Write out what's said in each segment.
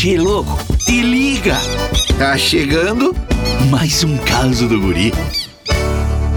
Che, louco, te liga! Tá chegando mais um caso do guri.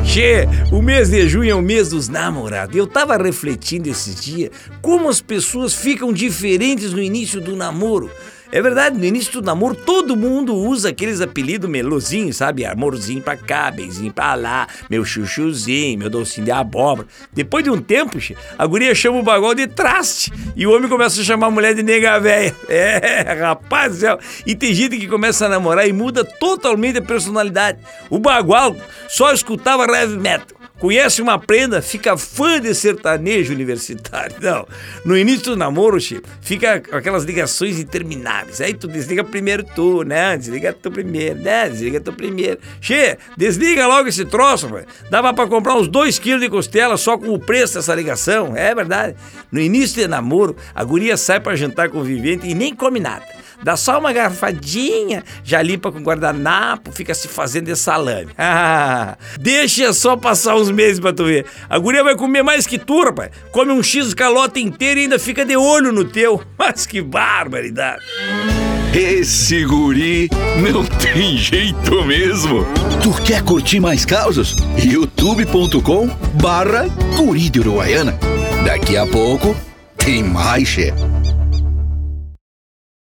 Che, o mês de junho é o mês dos namorados. Eu tava refletindo esses dias como as pessoas ficam diferentes no início do namoro. É verdade, no início do namoro todo mundo usa aqueles apelidos melosinhos, sabe? Amorzinho pra cá, benzinho pra lá, meu chuchuzinho, meu docinho de abóbora. Depois de um tempo, a guria chama o bagulho de traste e o homem começa a chamar a mulher de nega véia. É, rapaz do céu. E tem gente que começa a namorar e muda totalmente a personalidade. O bagual só escutava heavy metal conhece uma prenda, fica fã de sertanejo universitário. Não. No início do namoro, Chico, fica aquelas ligações intermináveis. Aí tu desliga primeiro tu, né? Desliga tu primeiro, né? Desliga tu primeiro. Che, desliga logo esse troço, velho. Dava pra comprar uns dois quilos de costela só com o preço dessa ligação. É verdade. No início de namoro, a guria sai pra jantar com o vivente e nem come nada. Dá só uma garfadinha, já limpa com guardanapo, fica se fazendo de salame. Deixa só passar uns meses pra tu ver. A guria vai comer mais que tu, rapaz. Come um X calota inteiro e ainda fica de olho no teu. Mas que barbaridade. Esse guri não tem jeito mesmo. Tu quer curtir mais causas? youtube.com barra guri de Uruguaiana. Daqui a pouco tem mais, chefe.